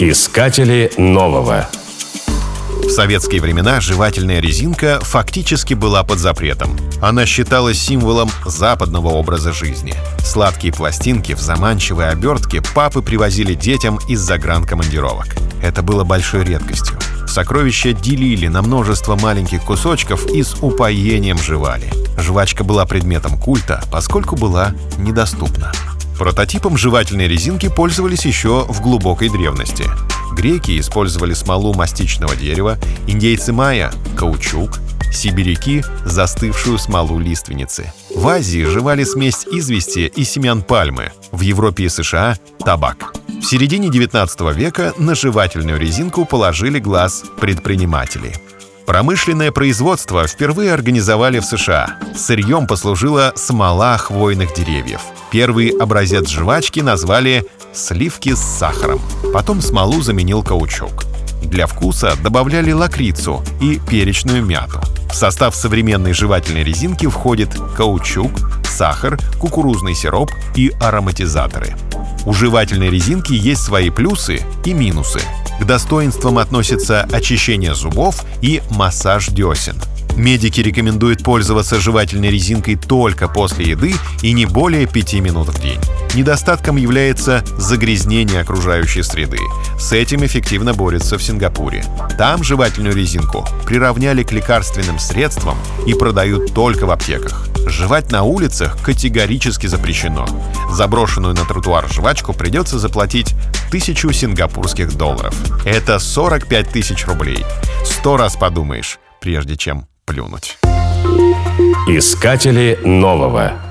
Искатели нового. В советские времена жевательная резинка фактически была под запретом. Она считалась символом западного образа жизни. Сладкие пластинки в заманчивой обертке папы привозили детям из загранкомандировок. Это было большой редкостью. Сокровища делили на множество маленьких кусочков и с упоением жевали. Жвачка была предметом культа, поскольку была недоступна. Прототипом жевательной резинки пользовались еще в глубокой древности. Греки использовали смолу мастичного дерева, индейцы майя — каучук, сибиряки — застывшую смолу лиственницы. В Азии жевали смесь извести и семян пальмы, в Европе и США — табак. В середине 19 века на жевательную резинку положили глаз предприниматели. Промышленное производство впервые организовали в США. Сырьем послужила смола хвойных деревьев — Первый образец жвачки назвали «сливки с сахаром». Потом смолу заменил каучук. Для вкуса добавляли лакрицу и перечную мяту. В состав современной жевательной резинки входит каучук, сахар, кукурузный сироп и ароматизаторы. У жевательной резинки есть свои плюсы и минусы. К достоинствам относятся очищение зубов и массаж десен – Медики рекомендуют пользоваться жевательной резинкой только после еды и не более 5 минут в день. Недостатком является загрязнение окружающей среды. С этим эффективно борются в Сингапуре. Там жевательную резинку приравняли к лекарственным средствам и продают только в аптеках. Жевать на улицах категорически запрещено. Заброшенную на тротуар жвачку придется заплатить тысячу сингапурских долларов. Это 45 тысяч рублей. Сто раз подумаешь, прежде чем плюнуть. Искатели нового.